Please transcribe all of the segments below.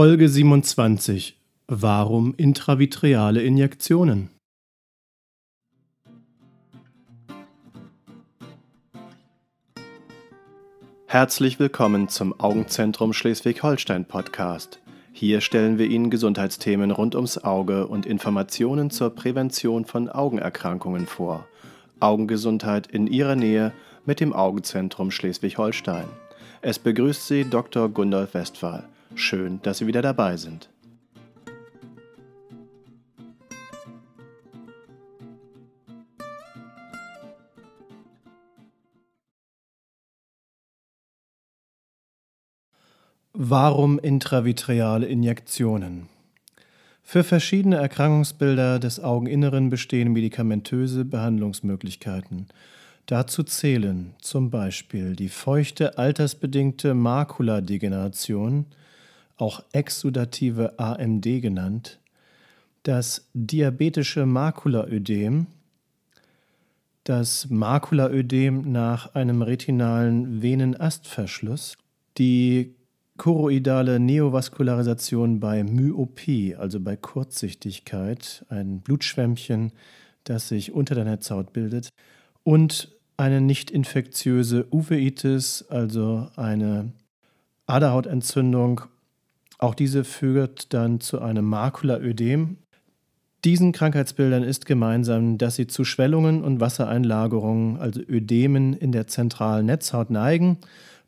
Folge 27 Warum intravitreale Injektionen? Herzlich willkommen zum Augenzentrum Schleswig-Holstein Podcast. Hier stellen wir Ihnen Gesundheitsthemen rund ums Auge und Informationen zur Prävention von Augenerkrankungen vor. Augengesundheit in Ihrer Nähe mit dem Augenzentrum Schleswig-Holstein. Es begrüßt Sie Dr. Gundolf Westphal. Schön, dass Sie wieder dabei sind. Warum intravitreale Injektionen? Für verschiedene Erkrankungsbilder des Augeninneren bestehen medikamentöse Behandlungsmöglichkeiten. Dazu zählen zum Beispiel die feuchte altersbedingte Makuladegeneration, auch exudative AMD genannt, das diabetische Makulaödem, das Makulaödem nach einem retinalen Venenastverschluss, die choroidale Neovaskularisation bei Myopie, also bei Kurzsichtigkeit, ein Blutschwämmchen, das sich unter der Netzhaut bildet, und eine nicht infektiöse Uveitis, also eine Aderhautentzündung auch diese führt dann zu einem Makulaödem. Diesen Krankheitsbildern ist gemeinsam, dass sie zu Schwellungen und Wassereinlagerungen, also Ödemen in der zentralen Netzhaut neigen.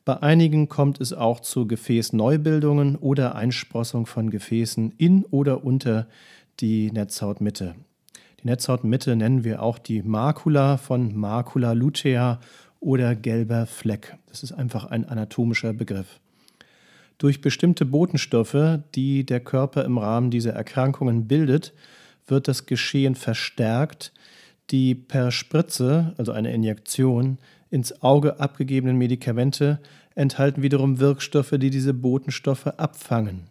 Bei einigen kommt es auch zu Gefäßneubildungen oder Einsprossung von Gefäßen in oder unter die Netzhautmitte. Die Netzhautmitte nennen wir auch die Makula von Macula lutea oder gelber Fleck. Das ist einfach ein anatomischer Begriff. Durch bestimmte Botenstoffe, die der Körper im Rahmen dieser Erkrankungen bildet, wird das Geschehen verstärkt. Die per Spritze, also eine Injektion, ins Auge abgegebenen Medikamente enthalten wiederum Wirkstoffe, die diese Botenstoffe abfangen.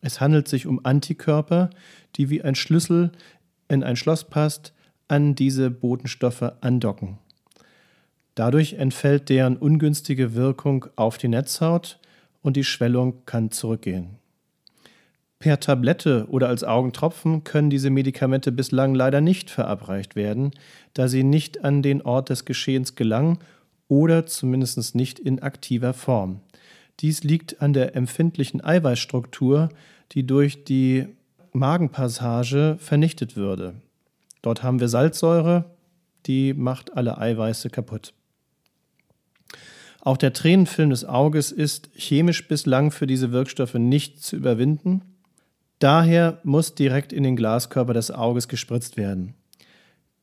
Es handelt sich um Antikörper, die wie ein Schlüssel in ein Schloss passt, an diese Botenstoffe andocken. Dadurch entfällt deren ungünstige Wirkung auf die Netzhaut und die Schwellung kann zurückgehen. Per Tablette oder als Augentropfen können diese Medikamente bislang leider nicht verabreicht werden, da sie nicht an den Ort des Geschehens gelangen oder zumindest nicht in aktiver Form. Dies liegt an der empfindlichen Eiweißstruktur, die durch die Magenpassage vernichtet würde. Dort haben wir Salzsäure, die macht alle Eiweiße kaputt. Auch der Tränenfilm des Auges ist chemisch bislang für diese Wirkstoffe nicht zu überwinden. Daher muss direkt in den Glaskörper des Auges gespritzt werden.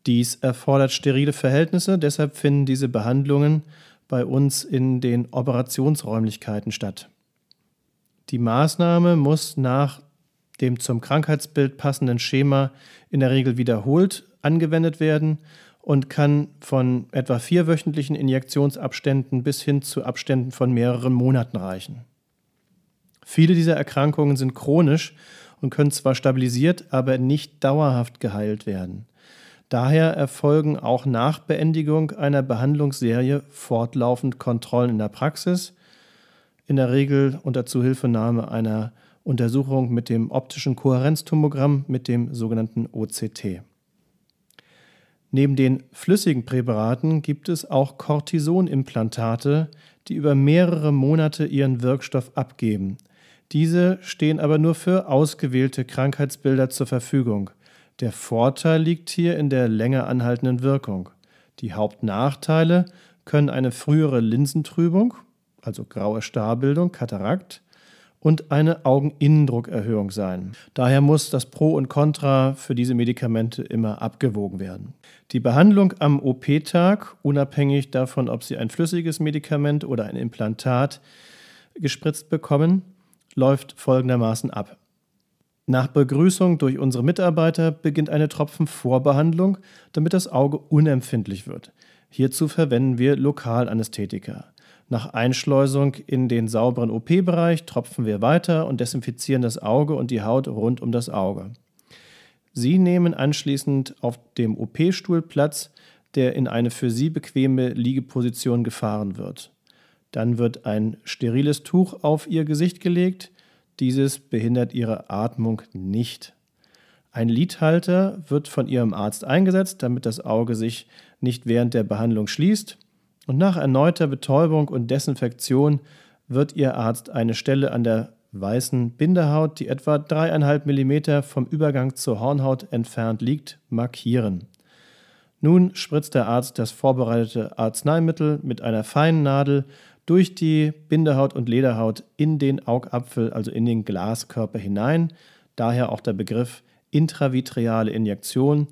Dies erfordert sterile Verhältnisse, deshalb finden diese Behandlungen bei uns in den Operationsräumlichkeiten statt. Die Maßnahme muss nach dem zum Krankheitsbild passenden Schema in der Regel wiederholt angewendet werden und kann von etwa vierwöchentlichen Injektionsabständen bis hin zu Abständen von mehreren Monaten reichen. Viele dieser Erkrankungen sind chronisch und können zwar stabilisiert, aber nicht dauerhaft geheilt werden. Daher erfolgen auch nach Beendigung einer Behandlungsserie fortlaufend Kontrollen in der Praxis, in der Regel unter Zuhilfenahme einer Untersuchung mit dem optischen Kohärenztomogramm mit dem sogenannten OCT. Neben den flüssigen Präparaten gibt es auch Cortisonimplantate, die über mehrere Monate ihren Wirkstoff abgeben. Diese stehen aber nur für ausgewählte Krankheitsbilder zur Verfügung. Der Vorteil liegt hier in der länger anhaltenden Wirkung. Die Hauptnachteile können eine frühere Linsentrübung, also graue Starbildung, Katarakt, und eine Augeninnendruckerhöhung sein. Daher muss das Pro und Contra für diese Medikamente immer abgewogen werden. Die Behandlung am OP-Tag, unabhängig davon, ob Sie ein flüssiges Medikament oder ein Implantat gespritzt bekommen, läuft folgendermaßen ab. Nach Begrüßung durch unsere Mitarbeiter beginnt eine Tropfenvorbehandlung, damit das Auge unempfindlich wird. Hierzu verwenden wir Lokalanästhetika. Nach Einschleusung in den sauberen OP-Bereich tropfen wir weiter und desinfizieren das Auge und die Haut rund um das Auge. Sie nehmen anschließend auf dem OP-Stuhl Platz, der in eine für Sie bequeme Liegeposition gefahren wird. Dann wird ein steriles Tuch auf Ihr Gesicht gelegt, Dieses behindert Ihre Atmung nicht. Ein Lidhalter wird von Ihrem Arzt eingesetzt, damit das Auge sich nicht während der Behandlung schließt. Und nach erneuter Betäubung und Desinfektion wird Ihr Arzt eine Stelle an der weißen Bindehaut, die etwa 3,5 mm vom Übergang zur Hornhaut entfernt liegt, markieren. Nun spritzt der Arzt das vorbereitete Arzneimittel mit einer feinen Nadel durch die Bindehaut und Lederhaut in den Augapfel, also in den Glaskörper hinein. Daher auch der Begriff intravitreale Injektion,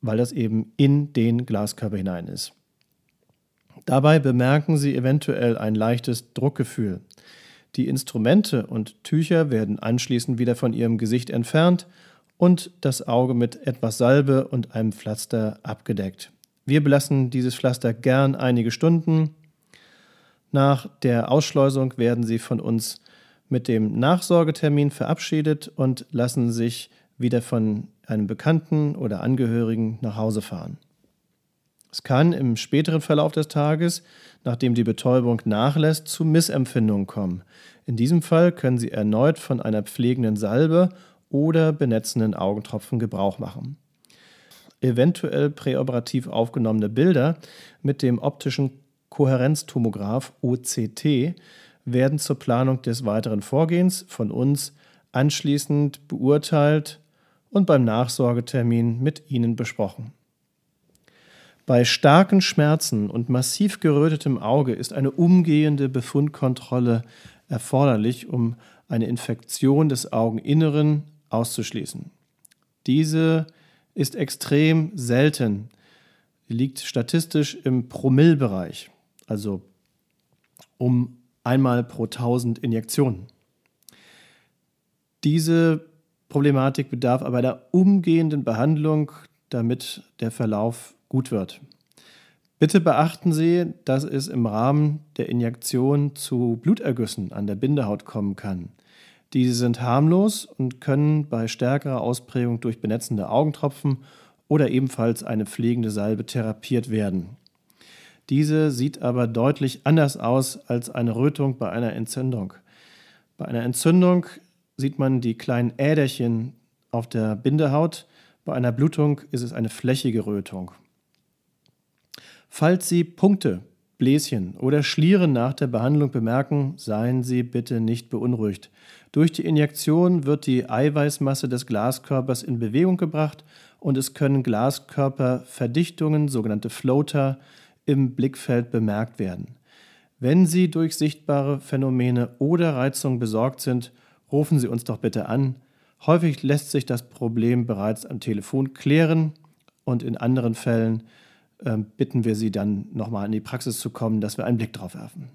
weil das eben in den Glaskörper hinein ist. Dabei bemerken Sie eventuell ein leichtes Druckgefühl. Die Instrumente und Tücher werden anschließend wieder von Ihrem Gesicht entfernt und das Auge mit etwas Salbe und einem Pflaster abgedeckt. Wir belassen dieses Pflaster gern einige Stunden. Nach der Ausschleusung werden Sie von uns mit dem Nachsorgetermin verabschiedet und lassen sich wieder von einem Bekannten oder Angehörigen nach Hause fahren. Es kann im späteren Verlauf des Tages, nachdem die Betäubung nachlässt, zu Missempfindungen kommen. In diesem Fall können Sie erneut von einer pflegenden Salbe oder benetzenden Augentropfen Gebrauch machen. Eventuell präoperativ aufgenommene Bilder mit dem optischen Kohärenztomograph OCT werden zur Planung des weiteren Vorgehens von uns anschließend beurteilt und beim Nachsorgetermin mit Ihnen besprochen. Bei starken Schmerzen und massiv gerötetem Auge ist eine umgehende Befundkontrolle erforderlich, um eine Infektion des Augeninneren auszuschließen. Diese ist extrem selten, liegt statistisch im Promillbereich, also um einmal pro 1000 Injektionen. Diese Problematik bedarf aber einer umgehenden Behandlung, damit der Verlauf gut wird. Bitte beachten Sie, dass es im Rahmen der Injektion zu Blutergüssen an der Bindehaut kommen kann. Diese sind harmlos und können bei stärkerer Ausprägung durch benetzende Augentropfen oder ebenfalls eine pflegende Salbe therapiert werden. Diese sieht aber deutlich anders aus als eine Rötung bei einer Entzündung. Bei einer Entzündung sieht man die kleinen Äderchen auf der Bindehaut, bei einer Blutung ist es eine flächige Rötung. Falls Sie Punkte, Bläschen oder Schlieren nach der Behandlung bemerken, seien Sie bitte nicht beunruhigt. Durch die Injektion wird die Eiweißmasse des Glaskörpers in Bewegung gebracht und es können Glaskörperverdichtungen, sogenannte Floater, im Blickfeld bemerkt werden. Wenn Sie durch sichtbare Phänomene oder Reizungen besorgt sind, rufen Sie uns doch bitte an. Häufig lässt sich das Problem bereits am Telefon klären und in anderen Fällen bitten wir Sie dann nochmal in die Praxis zu kommen, dass wir einen Blick drauf werfen.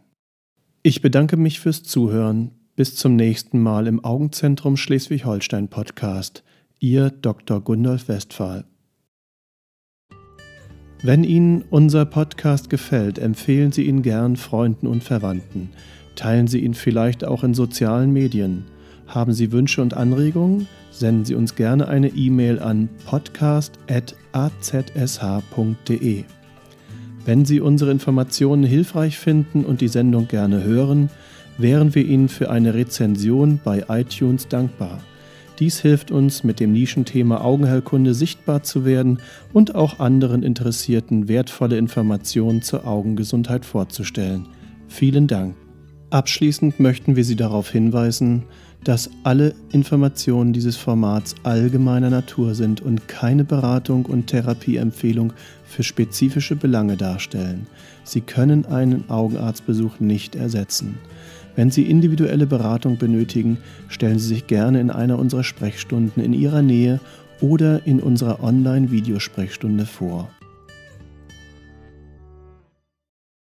Ich bedanke mich fürs Zuhören. Bis zum nächsten Mal im Augenzentrum Schleswig-Holstein Podcast. Ihr Dr. Gundolf Westphal. Wenn Ihnen unser Podcast gefällt, empfehlen Sie ihn gern Freunden und Verwandten. Teilen Sie ihn vielleicht auch in sozialen Medien. Haben Sie Wünsche und Anregungen? Senden Sie uns gerne eine E-Mail an podcast.azsh.de. Wenn Sie unsere Informationen hilfreich finden und die Sendung gerne hören, wären wir Ihnen für eine Rezension bei iTunes dankbar. Dies hilft uns, mit dem Nischenthema Augenheilkunde sichtbar zu werden und auch anderen Interessierten wertvolle Informationen zur Augengesundheit vorzustellen. Vielen Dank. Abschließend möchten wir Sie darauf hinweisen, dass alle Informationen dieses Formats allgemeiner Natur sind und keine Beratung und Therapieempfehlung für spezifische Belange darstellen. Sie können einen Augenarztbesuch nicht ersetzen. Wenn Sie individuelle Beratung benötigen, stellen Sie sich gerne in einer unserer Sprechstunden in Ihrer Nähe oder in unserer Online-Videosprechstunde vor.